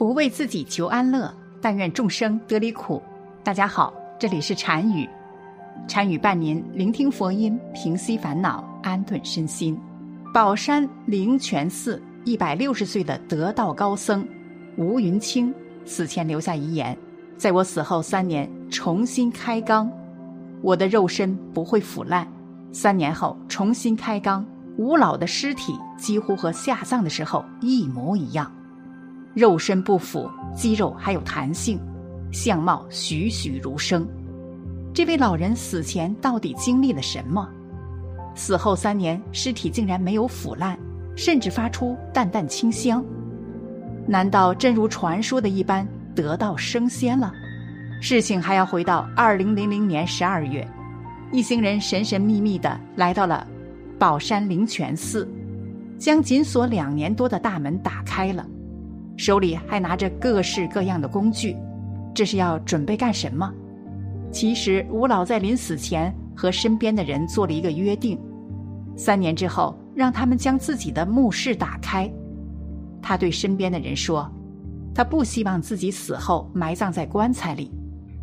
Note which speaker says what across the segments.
Speaker 1: 不为自己求安乐，但愿众生得离苦。大家好，这里是禅语，禅语伴您聆听佛音，平息烦恼，安顿身心。宝山灵泉寺一百六十岁的得道高僧吴云清死前留下遗言：在我死后三年重新开缸，我的肉身不会腐烂。三年后重新开缸，吴老的尸体几乎和下葬的时候一模一样。肉身不腐，肌肉还有弹性，相貌栩栩如生。这位老人死前到底经历了什么？死后三年，尸体竟然没有腐烂，甚至发出淡淡清香。难道真如传说的一般得道升仙了？事情还要回到二零零零年十二月，一行人神神秘秘的来到了宝山灵泉寺，将紧锁两年多的大门打开了。手里还拿着各式各样的工具，这是要准备干什么？其实吴老在临死前和身边的人做了一个约定：三年之后让他们将自己的墓室打开。他对身边的人说：“他不希望自己死后埋葬在棺材里，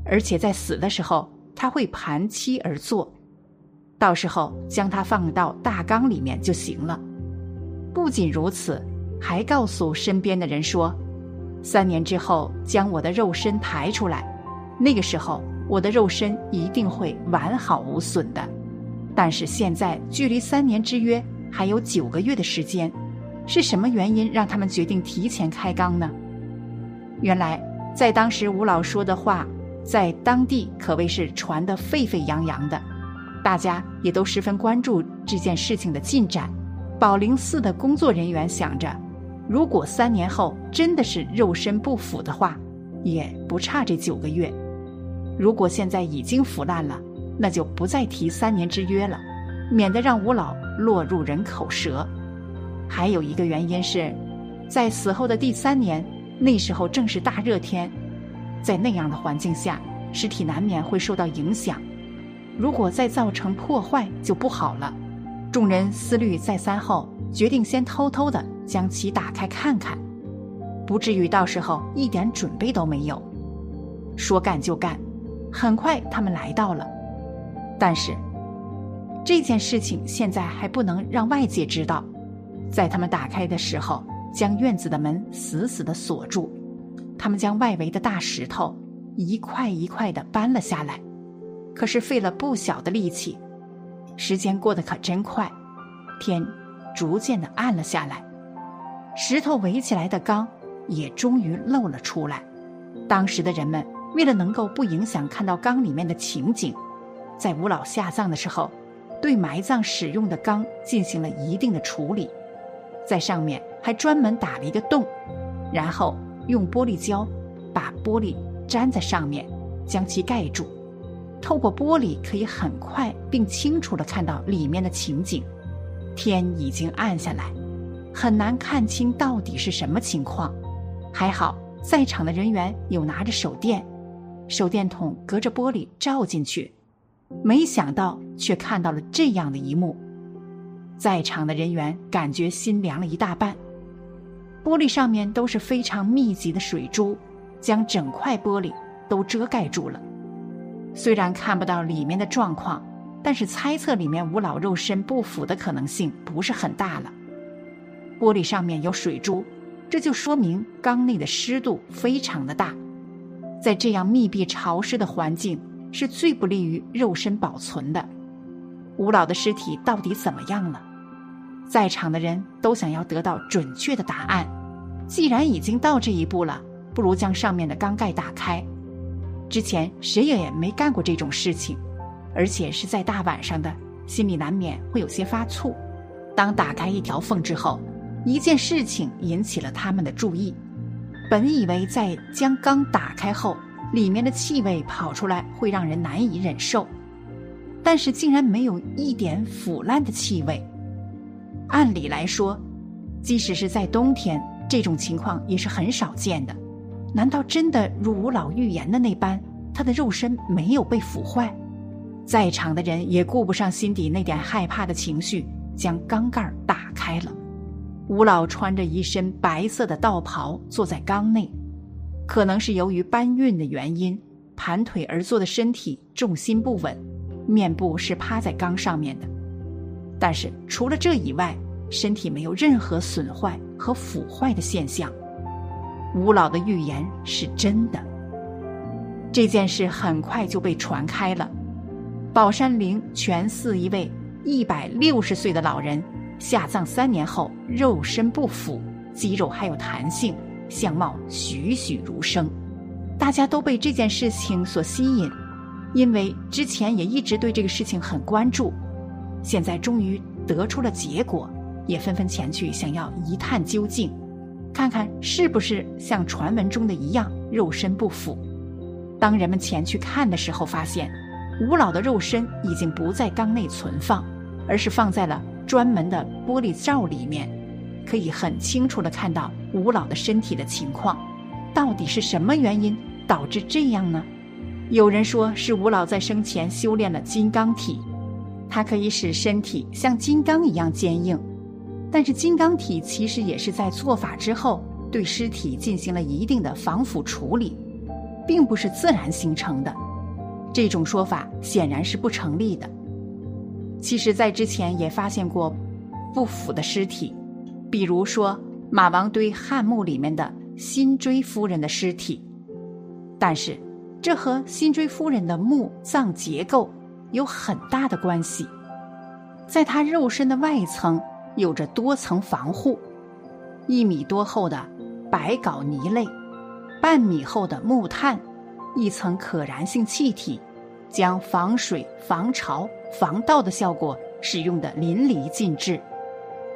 Speaker 1: 而且在死的时候他会盘膝而坐，到时候将它放到大缸里面就行了。”不仅如此。还告诉身边的人说：“三年之后将我的肉身抬出来，那个时候我的肉身一定会完好无损的。但是现在距离三年之约还有九个月的时间，是什么原因让他们决定提前开缸呢？原来在当时吴老说的话，在当地可谓是传得沸沸扬扬的，大家也都十分关注这件事情的进展。宝灵寺的工作人员想着。”如果三年后真的是肉身不腐的话，也不差这九个月。如果现在已经腐烂了，那就不再提三年之约了，免得让吴老落入人口舌。还有一个原因是，在死后的第三年，那时候正是大热天，在那样的环境下，尸体难免会受到影响。如果再造成破坏，就不好了。众人思虑再三后，决定先偷偷的。将其打开看看，不至于到时候一点准备都没有。说干就干，很快他们来到了。但是这件事情现在还不能让外界知道。在他们打开的时候，将院子的门死死的锁住。他们将外围的大石头一块一块的搬了下来，可是费了不小的力气。时间过得可真快，天逐渐的暗了下来。石头围起来的缸也终于露了出来。当时的人们为了能够不影响看到缸里面的情景，在吴老下葬的时候，对埋葬使用的缸进行了一定的处理，在上面还专门打了一个洞，然后用玻璃胶把玻璃粘在上面，将其盖住。透过玻璃可以很快并清楚地看到里面的情景。天已经暗下来。很难看清到底是什么情况，还好在场的人员有拿着手电，手电筒隔着玻璃照进去，没想到却看到了这样的一幕，在场的人员感觉心凉了一大半。玻璃上面都是非常密集的水珠，将整块玻璃都遮盖住了。虽然看不到里面的状况，但是猜测里面吴老肉身不腐的可能性不是很大了。玻璃上面有水珠，这就说明缸内的湿度非常的大，在这样密闭潮湿的环境是最不利于肉身保存的。吴老的尸体到底怎么样了？在场的人都想要得到准确的答案。既然已经到这一步了，不如将上面的缸盖打开。之前谁也没干过这种事情，而且是在大晚上的，心里难免会有些发怵。当打开一条缝之后，一件事情引起了他们的注意。本以为在将缸打开后，里面的气味跑出来会让人难以忍受，但是竟然没有一点腐烂的气味。按理来说，即使是在冬天，这种情况也是很少见的。难道真的如吴老预言的那般，他的肉身没有被腐坏？在场的人也顾不上心底那点害怕的情绪，将缸盖打开了。吴老穿着一身白色的道袍，坐在缸内，可能是由于搬运的原因，盘腿而坐的身体重心不稳，面部是趴在缸上面的。但是除了这以外，身体没有任何损坏和腐坏的现象。吴老的预言是真的。这件事很快就被传开了。宝山陵全寺一位一百六十岁的老人下葬三年后，肉身不腐，肌肉还有弹性，相貌栩栩如生。大家都被这件事情所吸引，因为之前也一直对这个事情很关注，现在终于得出了结果，也纷纷前去想要一探究竟，看看是不是像传闻中的一样肉身不腐。当人们前去看的时候，发现。吴老的肉身已经不在缸内存放，而是放在了专门的玻璃罩里面，可以很清楚的看到吴老的身体的情况。到底是什么原因导致这样呢？有人说是吴老在生前修炼了金刚体，它可以使身体像金刚一样坚硬。但是金刚体其实也是在做法之后对尸体进行了一定的防腐处理，并不是自然形成的。这种说法显然是不成立的。其实，在之前也发现过不腐的尸体，比如说马王堆汉墓里面的辛追夫人的尸体。但是，这和辛追夫人的墓葬结构有很大的关系。在她肉身的外层有着多层防护，一米多厚的白镐泥类，半米厚的木炭。一层可燃性气体，将防水、防潮、防盗的效果使用的淋漓尽致，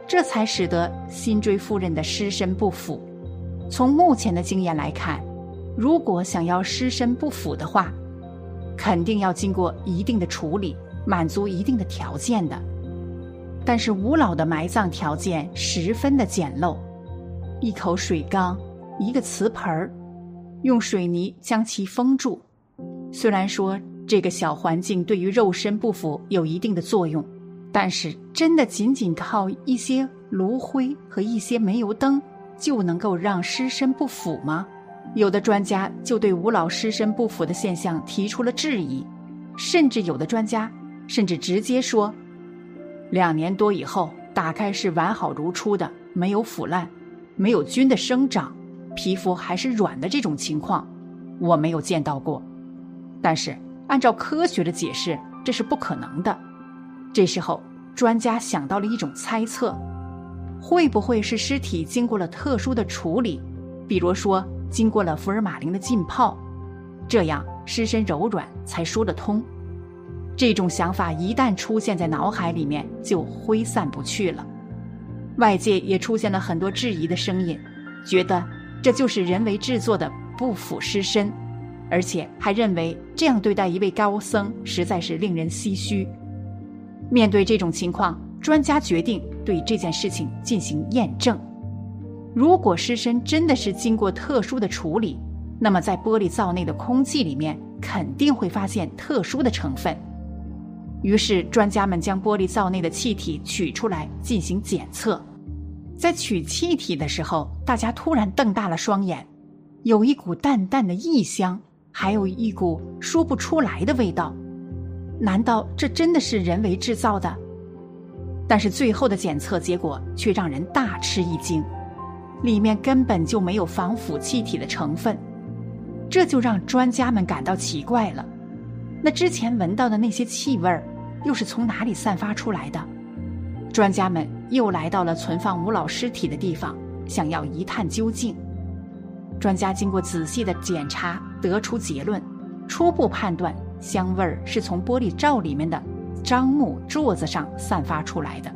Speaker 1: 这才使得辛追夫人的尸身不腐。从目前的经验来看，如果想要尸身不腐的话，肯定要经过一定的处理，满足一定的条件的。但是吴老的埋葬条件十分的简陋，一口水缸，一个瓷盆儿。用水泥将其封住。虽然说这个小环境对于肉身不腐有一定的作用，但是真的仅仅靠一些炉灰和一些煤油灯就能够让尸身不腐吗？有的专家就对吴老尸身不腐的现象提出了质疑，甚至有的专家甚至直接说，两年多以后打开是完好如初的，没有腐烂，没有菌的生长。皮肤还是软的这种情况，我没有见到过。但是按照科学的解释，这是不可能的。这时候，专家想到了一种猜测：会不会是尸体经过了特殊的处理，比如说经过了福尔马林的浸泡，这样尸身柔软才说得通？这种想法一旦出现在脑海里面，就挥散不去了。外界也出现了很多质疑的声音，觉得。这就是人为制作的不腐尸身，而且还认为这样对待一位高僧实在是令人唏嘘。面对这种情况，专家决定对这件事情进行验证。如果尸身真的是经过特殊的处理，那么在玻璃罩内的空气里面肯定会发现特殊的成分。于是，专家们将玻璃罩内的气体取出来进行检测。在取气体的时候，大家突然瞪大了双眼，有一股淡淡的异香，还有一股说不出来的味道。难道这真的是人为制造的？但是最后的检测结果却让人大吃一惊，里面根本就没有防腐气体的成分，这就让专家们感到奇怪了。那之前闻到的那些气味儿，又是从哪里散发出来的？专家们又来到了存放吴老尸体的地方，想要一探究竟。专家经过仔细的检查，得出结论：初步判断，香味儿是从玻璃罩里面的樟木座子上散发出来的，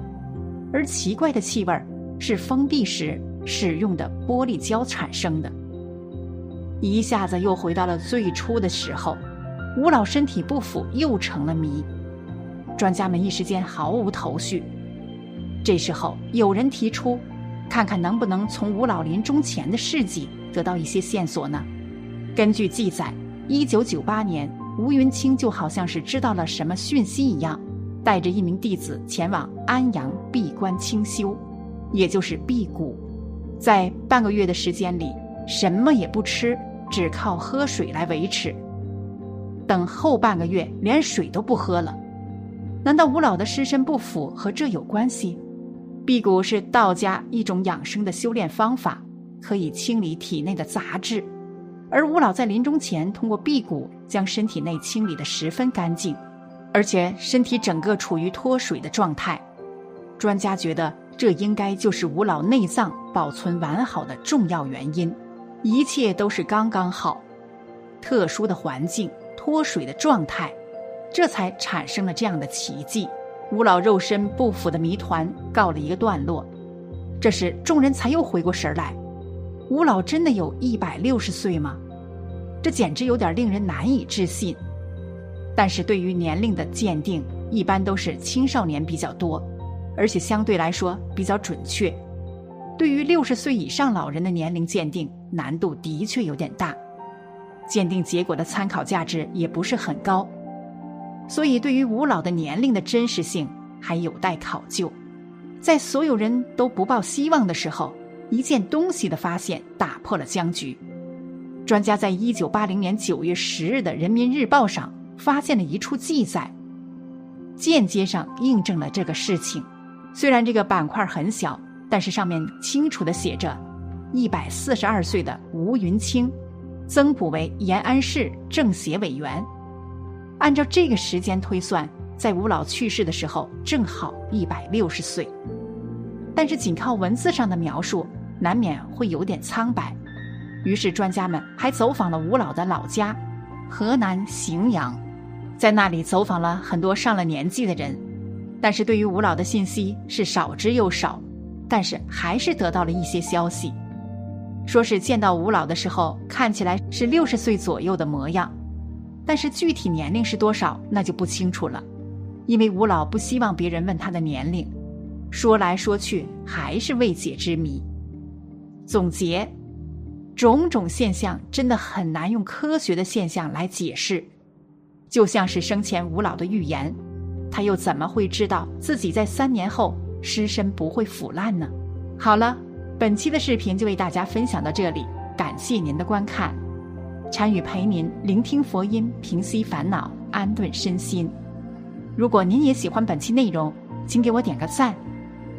Speaker 1: 而奇怪的气味儿是封闭时使用的玻璃胶产生的。一下子又回到了最初的时候，吴老身体不腐又成了谜。专家们一时间毫无头绪。这时候，有人提出，看看能不能从吴老临终前的事迹得到一些线索呢？根据记载，一九九八年，吴云清就好像是知道了什么讯息一样，带着一名弟子前往安阳闭关清修，也就是辟谷，在半个月的时间里，什么也不吃，只靠喝水来维持。等后半个月连水都不喝了，难道吴老的尸身不腐和这有关系？辟谷是道家一种养生的修炼方法，可以清理体内的杂质，而吴老在临终前通过辟谷将身体内清理的十分干净，而且身体整个处于脱水的状态。专家觉得这应该就是吴老内脏保存完好的重要原因，一切都是刚刚好，特殊的环境。脱水的状态，这才产生了这样的奇迹。吴老肉身不腐的谜团告了一个段落。这时，众人才又回过神来：吴老真的有一百六十岁吗？这简直有点令人难以置信。但是对于年龄的鉴定，一般都是青少年比较多，而且相对来说比较准确。对于六十岁以上老人的年龄鉴定，难度的确有点大。鉴定结果的参考价值也不是很高，所以对于吴老的年龄的真实性还有待考究。在所有人都不抱希望的时候，一件东西的发现打破了僵局。专家在一九八零年九月十日的《人民日报》上发现了一处记载，间接上印证了这个事情。虽然这个板块很小，但是上面清楚的写着：一百四十二岁的吴云清。增补为延安市政协委员，按照这个时间推算，在吴老去世的时候正好一百六十岁。但是仅靠文字上的描述，难免会有点苍白。于是专家们还走访了吴老的老家，河南荥阳，在那里走访了很多上了年纪的人，但是对于吴老的信息是少之又少，但是还是得到了一些消息。说是见到吴老的时候，看起来是六十岁左右的模样，但是具体年龄是多少，那就不清楚了，因为吴老不希望别人问他的年龄，说来说去还是未解之谜。总结，种种现象真的很难用科学的现象来解释，就像是生前吴老的预言，他又怎么会知道自己在三年后尸身不会腐烂呢？好了。本期的视频就为大家分享到这里，感谢您的观看。禅语陪您聆听佛音，平息烦恼，安顿身心。如果您也喜欢本期内容，请给我点个赞，